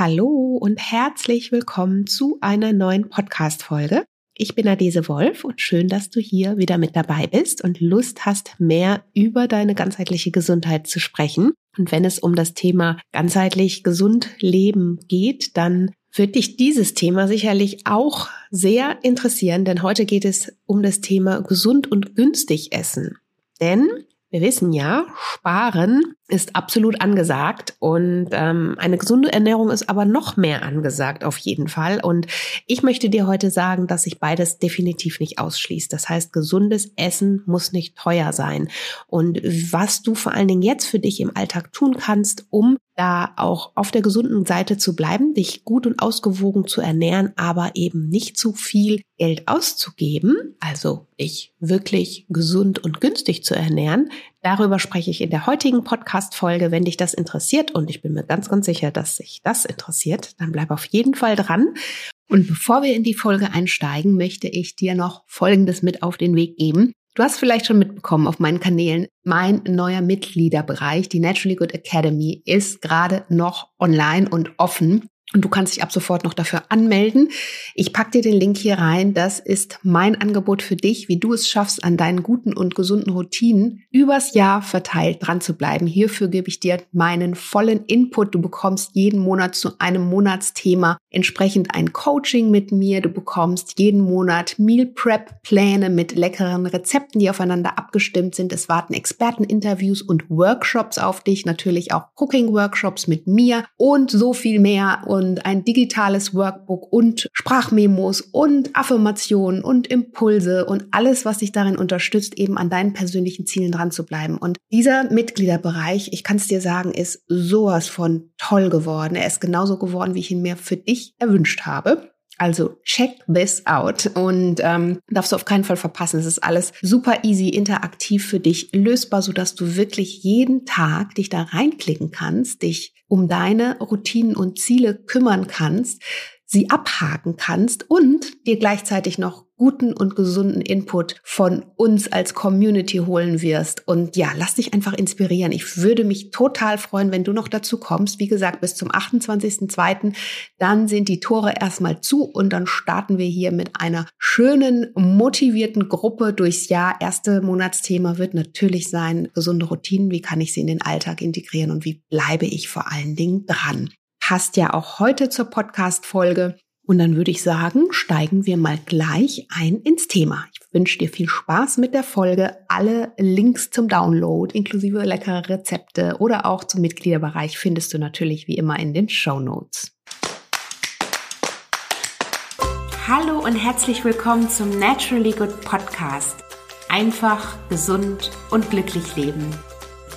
Hallo und herzlich willkommen zu einer neuen Podcast-Folge. Ich bin Adese Wolf und schön, dass du hier wieder mit dabei bist und Lust hast, mehr über deine ganzheitliche Gesundheit zu sprechen. Und wenn es um das Thema ganzheitlich gesund leben geht, dann wird dich dieses Thema sicherlich auch sehr interessieren, denn heute geht es um das Thema gesund und günstig essen. Denn wir wissen ja, sparen ist absolut angesagt und ähm, eine gesunde Ernährung ist aber noch mehr angesagt auf jeden Fall. Und ich möchte dir heute sagen, dass sich beides definitiv nicht ausschließt. Das heißt, gesundes Essen muss nicht teuer sein. Und was du vor allen Dingen jetzt für dich im Alltag tun kannst, um da auch auf der gesunden Seite zu bleiben, dich gut und ausgewogen zu ernähren, aber eben nicht zu viel Geld auszugeben, also dich wirklich gesund und günstig zu ernähren. Darüber spreche ich in der heutigen Podcast-Folge. Wenn dich das interessiert, und ich bin mir ganz, ganz sicher, dass sich das interessiert, dann bleib auf jeden Fall dran. Und bevor wir in die Folge einsteigen, möchte ich dir noch Folgendes mit auf den Weg geben. Du hast vielleicht schon mitbekommen auf meinen Kanälen, mein neuer Mitgliederbereich, die Naturally Good Academy, ist gerade noch online und offen. Und du kannst dich ab sofort noch dafür anmelden. Ich pack dir den Link hier rein. Das ist mein Angebot für dich, wie du es schaffst, an deinen guten und gesunden Routinen übers Jahr verteilt dran zu bleiben. Hierfür gebe ich dir meinen vollen Input. Du bekommst jeden Monat zu einem Monatsthema entsprechend ein Coaching mit mir. Du bekommst jeden Monat Meal Prep Pläne mit leckeren Rezepten, die aufeinander abgestimmt sind. Es warten Experteninterviews und Workshops auf dich. Natürlich auch Cooking Workshops mit mir und so viel mehr. Und ein digitales Workbook und Sprachmemos und Affirmationen und Impulse und alles, was dich darin unterstützt, eben an deinen persönlichen Zielen dran zu bleiben. Und dieser Mitgliederbereich, ich kann es dir sagen, ist sowas von toll geworden. Er ist genauso geworden, wie ich ihn mir für dich erwünscht habe. Also check this out und ähm, darfst du auf keinen Fall verpassen. Es ist alles super easy, interaktiv für dich lösbar, so dass du wirklich jeden Tag dich da reinklicken kannst, dich um deine Routinen und Ziele kümmern kannst, sie abhaken kannst und dir gleichzeitig noch guten und gesunden Input von uns als Community holen wirst. Und ja, lass dich einfach inspirieren. Ich würde mich total freuen, wenn du noch dazu kommst. Wie gesagt, bis zum 28.02. Dann sind die Tore erstmal zu und dann starten wir hier mit einer schönen, motivierten Gruppe durchs Jahr. Erste Monatsthema wird natürlich sein, gesunde Routinen. Wie kann ich sie in den Alltag integrieren und wie bleibe ich vor allen Dingen dran? Passt ja auch heute zur Podcast-Folge. Und dann würde ich sagen, steigen wir mal gleich ein ins Thema. Ich wünsche dir viel Spaß mit der Folge. Alle Links zum Download, inklusive leckere Rezepte oder auch zum Mitgliederbereich findest du natürlich wie immer in den Show Notes. Hallo und herzlich willkommen zum Naturally Good Podcast. Einfach, gesund und glücklich leben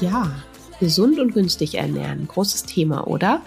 Ja, gesund und günstig ernähren. Großes Thema, oder?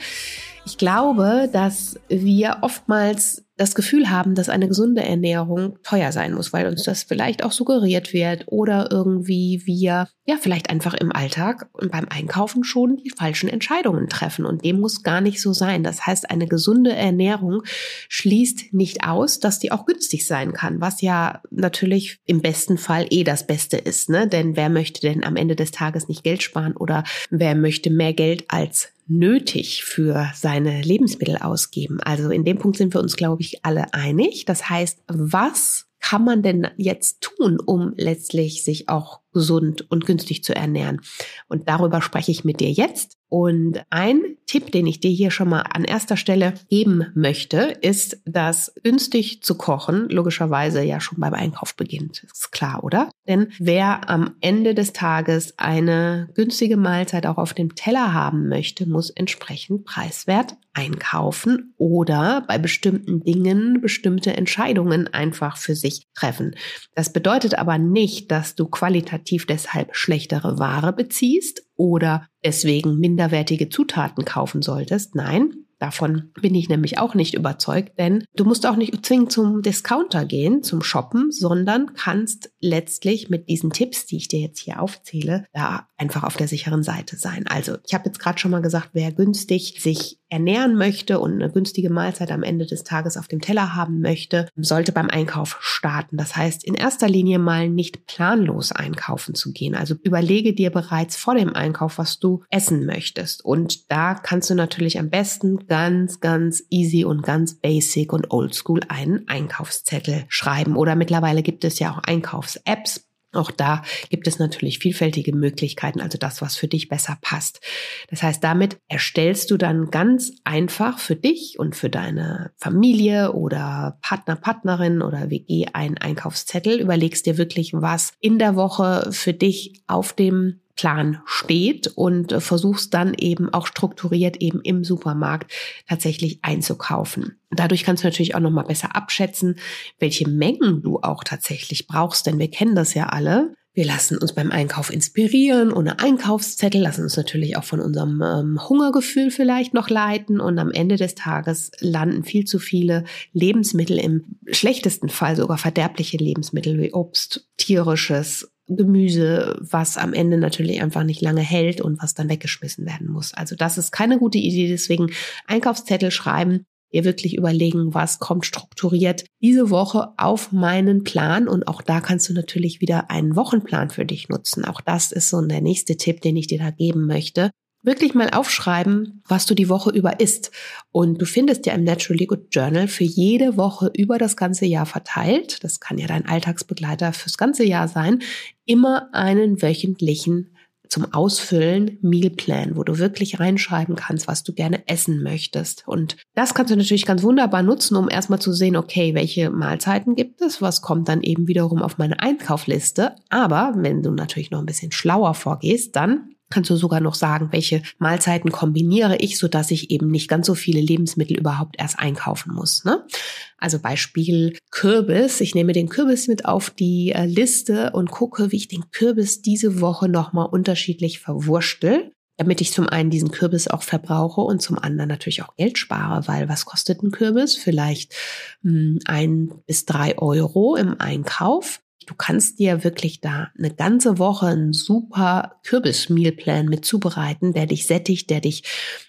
Ich glaube, dass wir oftmals das Gefühl haben, dass eine gesunde Ernährung teuer sein muss, weil uns das vielleicht auch suggeriert wird oder irgendwie wir ja vielleicht einfach im Alltag und beim Einkaufen schon die falschen Entscheidungen treffen und dem muss gar nicht so sein. Das heißt, eine gesunde Ernährung schließt nicht aus, dass die auch günstig sein kann, was ja natürlich im besten Fall eh das Beste ist, ne? Denn wer möchte denn am Ende des Tages nicht Geld sparen oder wer möchte mehr Geld als nötig für seine Lebensmittel ausgeben. Also in dem Punkt sind wir uns, glaube ich, alle einig. Das heißt, was kann man denn jetzt tun, um letztlich sich auch gesund und günstig zu ernähren? Und darüber spreche ich mit dir jetzt. Und ein Tipp, den ich dir hier schon mal an erster Stelle geben möchte, ist, dass günstig zu kochen logischerweise ja schon beim Einkauf beginnt. Ist klar, oder? Denn wer am Ende des Tages eine günstige Mahlzeit auch auf dem Teller haben möchte, muss entsprechend preiswert einkaufen oder bei bestimmten Dingen bestimmte Entscheidungen einfach für sich treffen. Das bedeutet aber nicht, dass du qualitativ deshalb schlechtere Ware beziehst oder deswegen minderwertige Zutaten kaufen solltest. Nein, Davon bin ich nämlich auch nicht überzeugt, denn du musst auch nicht zwingend zum Discounter gehen, zum Shoppen, sondern kannst letztlich mit diesen Tipps, die ich dir jetzt hier aufzähle, da einfach auf der sicheren Seite sein. Also ich habe jetzt gerade schon mal gesagt, wer günstig sich ernähren möchte und eine günstige Mahlzeit am Ende des Tages auf dem Teller haben möchte, sollte beim Einkauf starten. Das heißt, in erster Linie mal nicht planlos einkaufen zu gehen. Also überlege dir bereits vor dem Einkauf, was du essen möchtest. Und da kannst du natürlich am besten ganz, ganz easy und ganz basic und oldschool einen Einkaufszettel schreiben. Oder mittlerweile gibt es ja auch Einkaufs-Apps auch da gibt es natürlich vielfältige Möglichkeiten, also das, was für dich besser passt. Das heißt, damit erstellst du dann ganz einfach für dich und für deine Familie oder Partner, Partnerin oder WG einen Einkaufszettel, überlegst dir wirklich, was in der Woche für dich auf dem Plan steht und äh, versuchst dann eben auch strukturiert eben im Supermarkt tatsächlich einzukaufen. Dadurch kannst du natürlich auch noch mal besser abschätzen, welche Mengen du auch tatsächlich brauchst, denn wir kennen das ja alle. Wir lassen uns beim Einkauf inspirieren ohne Einkaufszettel, lassen uns natürlich auch von unserem ähm, Hungergefühl vielleicht noch leiten und am Ende des Tages landen viel zu viele Lebensmittel im schlechtesten Fall sogar verderbliche Lebensmittel wie Obst, tierisches Gemüse, was am Ende natürlich einfach nicht lange hält und was dann weggeschmissen werden muss. Also das ist keine gute Idee. Deswegen Einkaufszettel schreiben, ihr wirklich überlegen, was kommt strukturiert diese Woche auf meinen Plan. Und auch da kannst du natürlich wieder einen Wochenplan für dich nutzen. Auch das ist so der nächste Tipp, den ich dir da geben möchte wirklich mal aufschreiben, was du die Woche über isst. Und du findest ja im Naturally Good Journal für jede Woche über das ganze Jahr verteilt, das kann ja dein Alltagsbegleiter fürs ganze Jahr sein, immer einen wöchentlichen zum Ausfüllen Mealplan, wo du wirklich reinschreiben kannst, was du gerne essen möchtest. Und das kannst du natürlich ganz wunderbar nutzen, um erstmal zu sehen, okay, welche Mahlzeiten gibt es, was kommt dann eben wiederum auf meine Einkaufliste. Aber wenn du natürlich noch ein bisschen schlauer vorgehst, dann kannst du sogar noch sagen, welche Mahlzeiten kombiniere ich, so dass ich eben nicht ganz so viele Lebensmittel überhaupt erst einkaufen muss. Ne? Also Beispiel Kürbis. Ich nehme den Kürbis mit auf die äh, Liste und gucke, wie ich den Kürbis diese Woche nochmal unterschiedlich verwurstel damit ich zum einen diesen Kürbis auch verbrauche und zum anderen natürlich auch Geld spare, weil was kostet ein Kürbis? Vielleicht mh, hm, ein bis drei Euro im Einkauf. Du kannst dir wirklich da eine ganze Woche einen super Kürbis-Mealplan mit zubereiten, der dich sättigt, der dich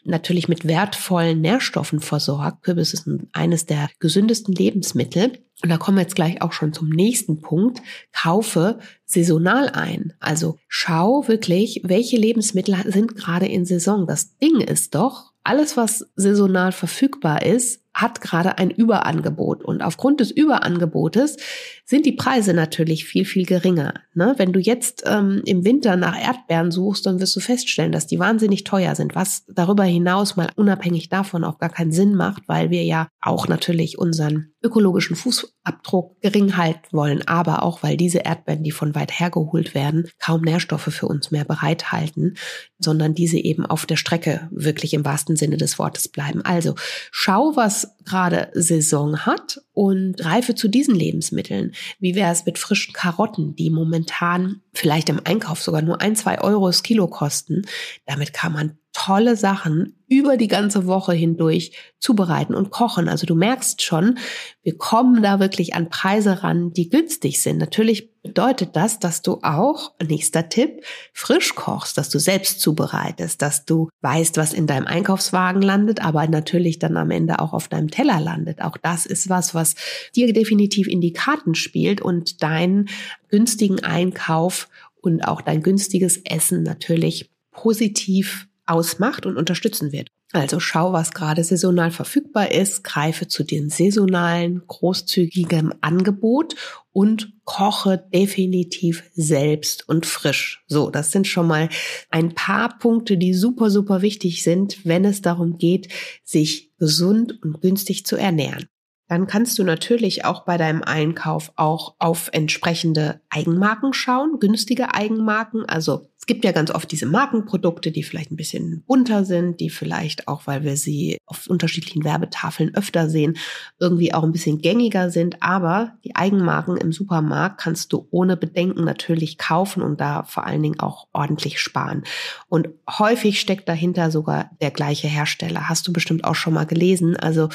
natürlich mit wertvollen Nährstoffen versorgt. Kürbis ist eines der gesündesten Lebensmittel. Und da kommen wir jetzt gleich auch schon zum nächsten Punkt. Kaufe saisonal ein. Also schau wirklich, welche Lebensmittel sind gerade in Saison. Das Ding ist doch, alles, was saisonal verfügbar ist, hat gerade ein Überangebot. Und aufgrund des Überangebotes sind die Preise natürlich viel, viel geringer. Ne? Wenn du jetzt ähm, im Winter nach Erdbeeren suchst, dann wirst du feststellen, dass die wahnsinnig teuer sind, was darüber hinaus mal unabhängig davon auch gar keinen Sinn macht, weil wir ja auch natürlich unseren ökologischen Fußabdruck gering halten wollen, aber auch, weil diese Erdbeeren, die von weit her geholt werden, kaum Nährstoffe für uns mehr bereithalten, sondern diese eben auf der Strecke wirklich im wahrsten Sinne des Wortes bleiben. Also schau, was gerade Saison hat und greife zu diesen Lebensmitteln. Wie wäre es mit frischen Karotten, die momentan vielleicht im Einkauf sogar nur ein, zwei Euro das Kilo kosten? Damit kann man tolle Sachen über die ganze Woche hindurch zubereiten und kochen. Also du merkst schon, wir kommen da wirklich an Preise ran, die günstig sind. Natürlich bedeutet das, dass du auch, nächster Tipp, frisch kochst, dass du selbst zubereitest, dass du weißt, was in deinem Einkaufswagen landet, aber natürlich dann am Ende auch auf deinem Teller landet. Auch das ist was, was dir definitiv in die Karten spielt und deinen günstigen Einkauf und auch dein günstiges Essen natürlich positiv ausmacht und unterstützen wird. Also schau, was gerade saisonal verfügbar ist, greife zu den saisonalen, großzügigen Angebot und koche definitiv selbst und frisch. So, das sind schon mal ein paar Punkte, die super, super wichtig sind, wenn es darum geht, sich gesund und günstig zu ernähren. Dann kannst du natürlich auch bei deinem Einkauf auch auf entsprechende Eigenmarken schauen, günstige Eigenmarken. Also es gibt ja ganz oft diese Markenprodukte, die vielleicht ein bisschen bunter sind, die vielleicht auch, weil wir sie auf unterschiedlichen Werbetafeln öfter sehen, irgendwie auch ein bisschen gängiger sind. Aber die Eigenmarken im Supermarkt kannst du ohne Bedenken natürlich kaufen und da vor allen Dingen auch ordentlich sparen. Und häufig steckt dahinter sogar der gleiche Hersteller. Hast du bestimmt auch schon mal gelesen. Also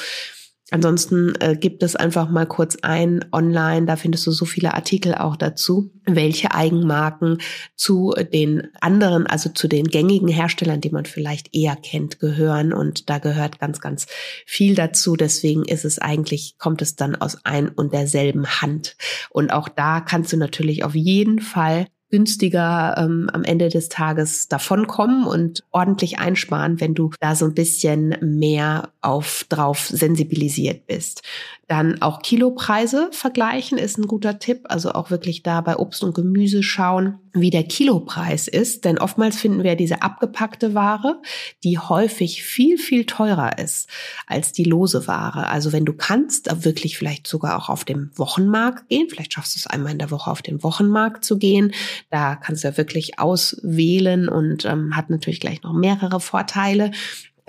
Ansonsten äh, gibt es einfach mal kurz ein online, da findest du so viele Artikel auch dazu, welche Eigenmarken zu den anderen, also zu den gängigen Herstellern, die man vielleicht eher kennt, gehören. Und da gehört ganz, ganz viel dazu. Deswegen ist es eigentlich, kommt es dann aus ein und derselben Hand. Und auch da kannst du natürlich auf jeden Fall günstiger ähm, am Ende des Tages davonkommen und ordentlich einsparen, wenn du da so ein bisschen mehr auf drauf sensibilisiert bist. Dann auch Kilopreise vergleichen ist ein guter Tipp. Also auch wirklich da bei Obst und Gemüse schauen, wie der Kilopreis ist. Denn oftmals finden wir diese abgepackte Ware, die häufig viel, viel teurer ist als die lose Ware. Also wenn du kannst, wirklich vielleicht sogar auch auf dem Wochenmarkt gehen. Vielleicht schaffst du es einmal in der Woche auf den Wochenmarkt zu gehen. Da kannst du ja wirklich auswählen und ähm, hat natürlich gleich noch mehrere Vorteile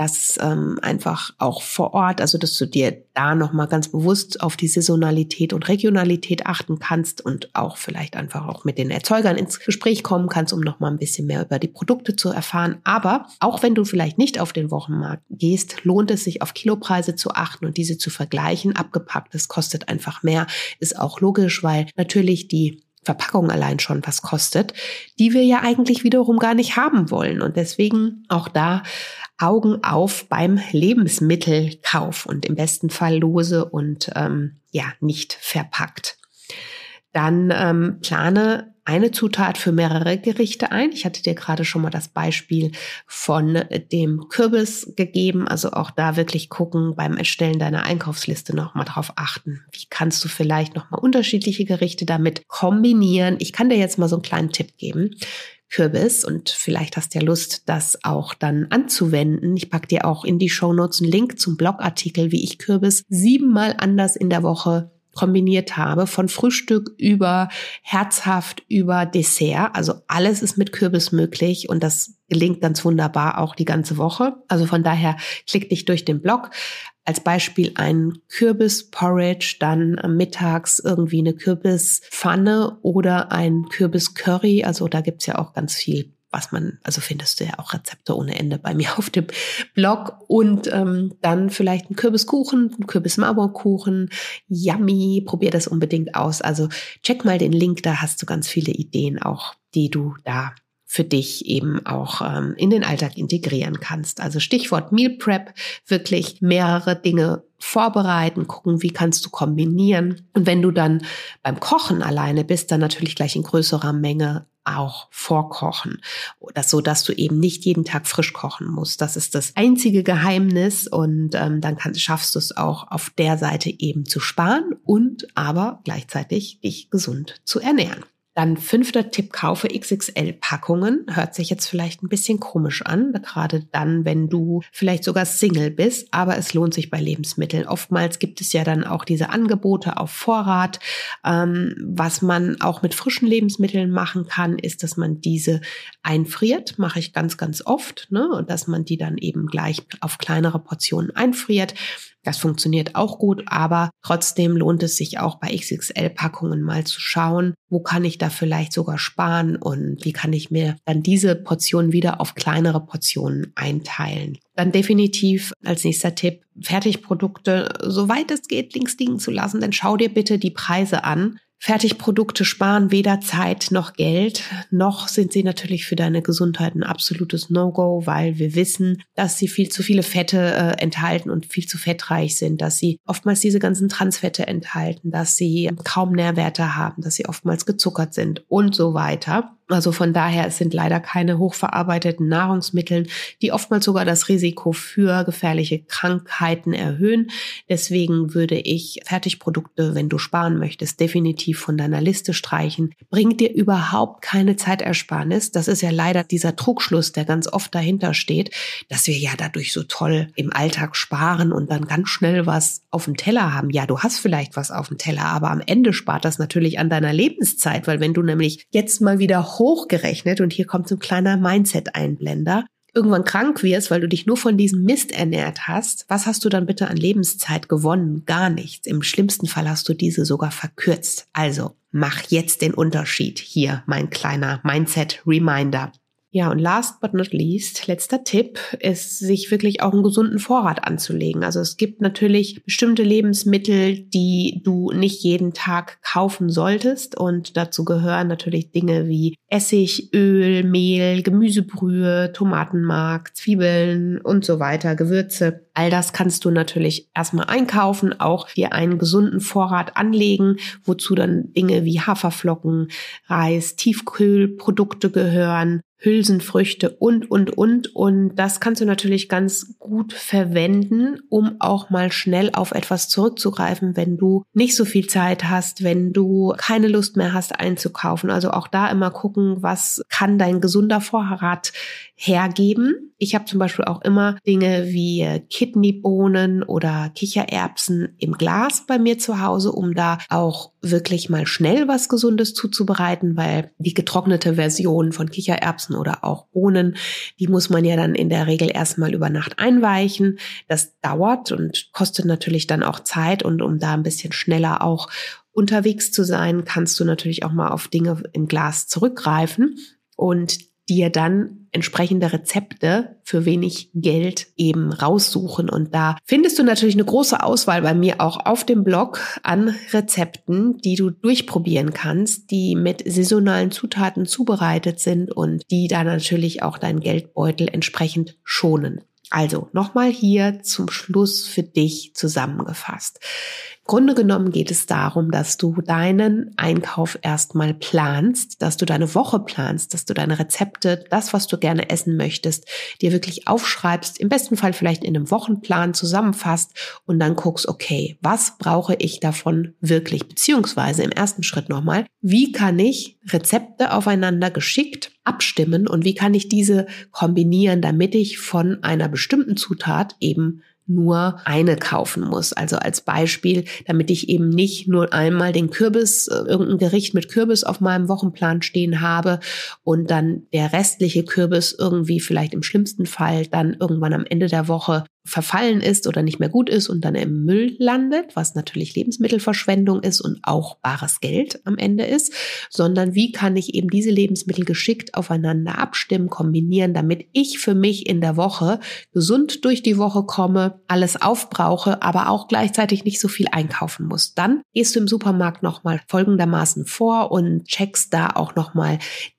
dass ähm, einfach auch vor Ort, also dass du dir da nochmal ganz bewusst auf die Saisonalität und Regionalität achten kannst und auch vielleicht einfach auch mit den Erzeugern ins Gespräch kommen kannst, um nochmal ein bisschen mehr über die Produkte zu erfahren. Aber auch wenn du vielleicht nicht auf den Wochenmarkt gehst, lohnt es sich auf Kilopreise zu achten und diese zu vergleichen. Abgepacktes kostet einfach mehr, ist auch logisch, weil natürlich die Verpackung allein schon was kostet, die wir ja eigentlich wiederum gar nicht haben wollen. Und deswegen auch da Augen auf beim Lebensmittelkauf und im besten Fall lose und ähm, ja nicht verpackt. Dann ähm, plane eine Zutat für mehrere Gerichte ein. Ich hatte dir gerade schon mal das Beispiel von dem Kürbis gegeben. Also auch da wirklich gucken beim Erstellen deiner Einkaufsliste nochmal drauf achten. Wie kannst du vielleicht nochmal unterschiedliche Gerichte damit kombinieren? Ich kann dir jetzt mal so einen kleinen Tipp geben. Kürbis und vielleicht hast du ja Lust, das auch dann anzuwenden. Ich packe dir auch in die Show Notes einen Link zum Blogartikel, wie ich Kürbis siebenmal anders in der Woche kombiniert habe, von Frühstück über herzhaft über Dessert. Also alles ist mit Kürbis möglich und das gelingt ganz wunderbar auch die ganze Woche. Also von daher klick dich durch den Blog. Als Beispiel ein Kürbisporridge, dann mittags irgendwie eine Kürbispfanne oder ein Kürbiscurry. Also da gibt's ja auch ganz viel was man, also findest du ja auch Rezepte ohne Ende bei mir auf dem Blog und ähm, dann vielleicht ein Kürbiskuchen, ein Kürbismarmorkuchen, yummy, probier das unbedingt aus. Also check mal den Link, da hast du ganz viele Ideen auch, die du da für dich eben auch ähm, in den Alltag integrieren kannst. Also Stichwort Meal Prep, wirklich mehrere Dinge vorbereiten, gucken, wie kannst du kombinieren. Und wenn du dann beim Kochen alleine bist, dann natürlich gleich in größerer Menge auch vorkochen. Oder so, dass du eben nicht jeden Tag frisch kochen musst. Das ist das einzige Geheimnis und ähm, dann kannst, schaffst du es auch auf der Seite eben zu sparen und aber gleichzeitig dich gesund zu ernähren. Dann fünfter Tipp, kaufe XXL-Packungen. Hört sich jetzt vielleicht ein bisschen komisch an, gerade dann, wenn du vielleicht sogar Single bist, aber es lohnt sich bei Lebensmitteln. Oftmals gibt es ja dann auch diese Angebote auf Vorrat. Ähm, was man auch mit frischen Lebensmitteln machen kann, ist, dass man diese einfriert. Mache ich ganz, ganz oft. Ne? Und dass man die dann eben gleich auf kleinere Portionen einfriert. Das funktioniert auch gut, aber trotzdem lohnt es sich auch bei XXL-Packungen mal zu schauen, wo kann ich da vielleicht sogar sparen und wie kann ich mir dann diese Portion wieder auf kleinere Portionen einteilen. Dann definitiv als nächster Tipp, Fertigprodukte, soweit es geht, links liegen zu lassen, denn schau dir bitte die Preise an. Fertigprodukte sparen weder Zeit noch Geld, noch sind sie natürlich für deine Gesundheit ein absolutes No-Go, weil wir wissen, dass sie viel zu viele Fette äh, enthalten und viel zu fettreich sind, dass sie oftmals diese ganzen Transfette enthalten, dass sie kaum Nährwerte haben, dass sie oftmals gezuckert sind und so weiter. Also von daher, es sind leider keine hochverarbeiteten Nahrungsmittel, die oftmals sogar das Risiko für gefährliche Krankheiten erhöhen. Deswegen würde ich Fertigprodukte, wenn du sparen möchtest, definitiv von deiner Liste streichen. Bringt dir überhaupt keine Zeitersparnis. Das ist ja leider dieser Trugschluss, der ganz oft dahinter steht, dass wir ja dadurch so toll im Alltag sparen und dann ganz schnell was auf dem Teller haben. Ja, du hast vielleicht was auf dem Teller, aber am Ende spart das natürlich an deiner Lebenszeit, weil wenn du nämlich jetzt mal wieder hochgerechnet und hier kommt so ein kleiner Mindset-Einblender, irgendwann krank wirst, weil du dich nur von diesem Mist ernährt hast, was hast du dann bitte an Lebenszeit gewonnen? Gar nichts. Im schlimmsten Fall hast du diese sogar verkürzt. Also mach jetzt den Unterschied. Hier mein kleiner Mindset-Reminder. Ja, und last but not least, letzter Tipp ist, sich wirklich auch einen gesunden Vorrat anzulegen. Also es gibt natürlich bestimmte Lebensmittel, die du nicht jeden Tag kaufen solltest. Und dazu gehören natürlich Dinge wie Essig, Öl, Mehl, Gemüsebrühe, Tomatenmark, Zwiebeln und so weiter, Gewürze. All das kannst du natürlich erstmal einkaufen, auch dir einen gesunden Vorrat anlegen, wozu dann Dinge wie Haferflocken, Reis, Tiefkühlprodukte gehören Hülsenfrüchte und, und, und. Und das kannst du natürlich ganz gut verwenden, um auch mal schnell auf etwas zurückzugreifen, wenn du nicht so viel Zeit hast, wenn du keine Lust mehr hast einzukaufen. Also auch da immer gucken, was kann dein gesunder Vorrat hergeben. Ich habe zum Beispiel auch immer Dinge wie Kidneybohnen oder Kichererbsen im Glas bei mir zu Hause, um da auch wirklich mal schnell was Gesundes zuzubereiten, weil die getrocknete Version von Kichererbsen oder auch Bohnen, die muss man ja dann in der Regel erstmal über Nacht einweichen. Das dauert und kostet natürlich dann auch Zeit und um da ein bisschen schneller auch unterwegs zu sein, kannst du natürlich auch mal auf Dinge im Glas zurückgreifen. Und dir dann entsprechende Rezepte für wenig Geld eben raussuchen. Und da findest du natürlich eine große Auswahl bei mir auch auf dem Blog an Rezepten, die du durchprobieren kannst, die mit saisonalen Zutaten zubereitet sind und die da natürlich auch deinen Geldbeutel entsprechend schonen. Also nochmal hier zum Schluss für dich zusammengefasst. Grunde genommen geht es darum, dass du deinen Einkauf erstmal planst, dass du deine Woche planst, dass du deine Rezepte, das, was du gerne essen möchtest, dir wirklich aufschreibst, im besten Fall vielleicht in einem Wochenplan zusammenfasst und dann guckst, okay, was brauche ich davon wirklich? Beziehungsweise im ersten Schritt nochmal, wie kann ich Rezepte aufeinander geschickt abstimmen und wie kann ich diese kombinieren, damit ich von einer bestimmten Zutat eben nur eine kaufen muss. Also als Beispiel, damit ich eben nicht nur einmal den Kürbis, äh, irgendein Gericht mit Kürbis auf meinem Wochenplan stehen habe und dann der restliche Kürbis irgendwie vielleicht im schlimmsten Fall dann irgendwann am Ende der Woche verfallen ist oder nicht mehr gut ist und dann im Müll landet, was natürlich Lebensmittelverschwendung ist und auch bares Geld am Ende ist, sondern wie kann ich eben diese Lebensmittel geschickt aufeinander abstimmen, kombinieren, damit ich für mich in der Woche gesund durch die Woche komme, alles aufbrauche, aber auch gleichzeitig nicht so viel einkaufen muss. Dann gehst du im Supermarkt nochmal folgendermaßen vor und checkst da auch nochmal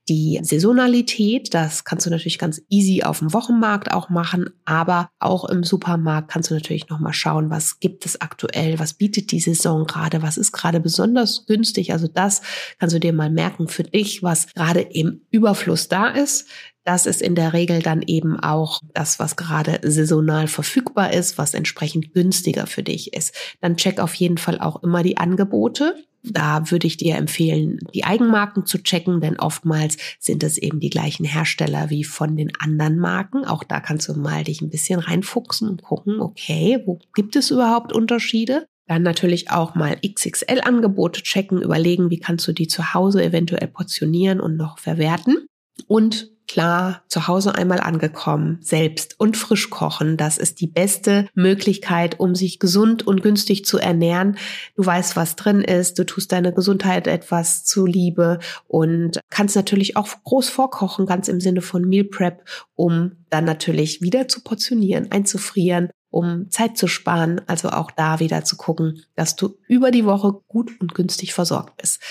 die Saisonalität, das kannst du natürlich ganz easy auf dem Wochenmarkt auch machen, aber auch im Supermarkt kannst du natürlich noch mal schauen, was gibt es aktuell, was bietet die Saison gerade, was ist gerade besonders günstig. Also das kannst du dir mal merken für dich, was gerade im Überfluss da ist. Das ist in der Regel dann eben auch das, was gerade saisonal verfügbar ist, was entsprechend günstiger für dich ist. Dann check auf jeden Fall auch immer die Angebote. Da würde ich dir empfehlen, die Eigenmarken zu checken, denn oftmals sind es eben die gleichen Hersteller wie von den anderen Marken. Auch da kannst du mal dich ein bisschen reinfuchsen und gucken, okay, wo gibt es überhaupt Unterschiede? Dann natürlich auch mal XXL-Angebote checken, überlegen, wie kannst du die zu Hause eventuell portionieren und noch verwerten. Und klar zu Hause einmal angekommen, selbst und frisch kochen. Das ist die beste Möglichkeit, um sich gesund und günstig zu ernähren. Du weißt, was drin ist, du tust deine Gesundheit etwas zuliebe und kannst natürlich auch groß vorkochen, ganz im Sinne von Meal Prep, um dann natürlich wieder zu portionieren, einzufrieren um Zeit zu sparen, also auch da wieder zu gucken, dass du über die Woche gut und günstig versorgt bist.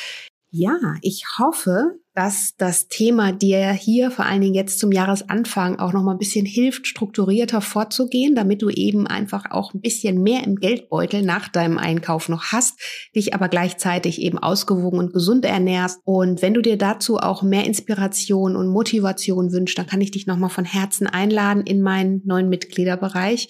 Ja, ich hoffe, dass das Thema dir hier vor allen Dingen jetzt zum Jahresanfang auch noch mal ein bisschen hilft, strukturierter vorzugehen, damit du eben einfach auch ein bisschen mehr im Geldbeutel nach deinem Einkauf noch hast, dich aber gleichzeitig eben ausgewogen und gesund ernährst. Und wenn du dir dazu auch mehr Inspiration und Motivation wünschst, dann kann ich dich noch mal von Herzen einladen in meinen neuen Mitgliederbereich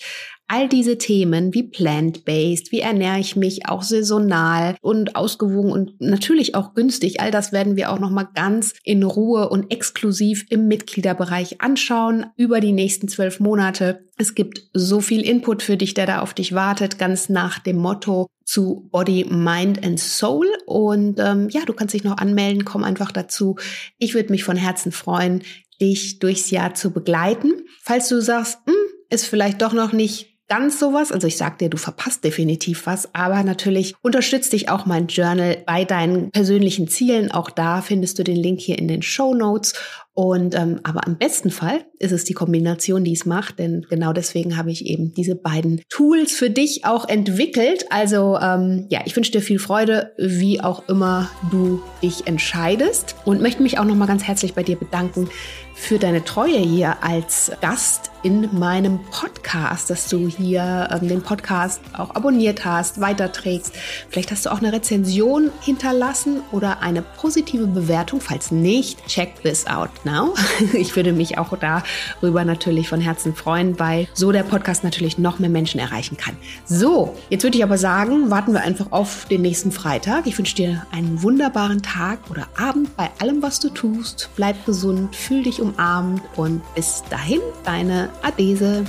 all diese Themen wie plant-based, wie ernähre ich mich auch saisonal und ausgewogen und natürlich auch günstig, all das werden wir auch noch mal ganz in Ruhe und exklusiv im Mitgliederbereich anschauen über die nächsten zwölf Monate. Es gibt so viel Input für dich, der da auf dich wartet, ganz nach dem Motto zu Body, Mind and Soul. Und ähm, ja, du kannst dich noch anmelden, komm einfach dazu. Ich würde mich von Herzen freuen, dich durchs Jahr zu begleiten. Falls du sagst, hm, ist vielleicht doch noch nicht ganz sowas. Also ich sag dir, du verpasst definitiv was, aber natürlich unterstützt dich auch mein Journal bei deinen persönlichen Zielen. Auch da findest du den Link hier in den Show Notes. Und ähm, aber am besten Fall ist es die Kombination, die es macht, denn genau deswegen habe ich eben diese beiden Tools für dich auch entwickelt. Also ähm, ja, ich wünsche dir viel Freude, wie auch immer du dich entscheidest und möchte mich auch noch mal ganz herzlich bei dir bedanken für deine Treue hier als Gast in meinem Podcast, dass du hier ähm, den Podcast auch abonniert hast, weiterträgst. Vielleicht hast du auch eine Rezension hinterlassen oder eine positive Bewertung. Falls nicht, check this out now. Ich würde mich auch darüber natürlich von Herzen freuen, weil so der Podcast natürlich noch mehr Menschen erreichen kann. So, jetzt würde ich aber sagen, warten wir einfach auf den nächsten Freitag. Ich wünsche dir einen wunderbaren Tag oder Abend bei allem, was du tust. Bleib gesund, fühl dich um umarmt und bis dahin, deine Adese.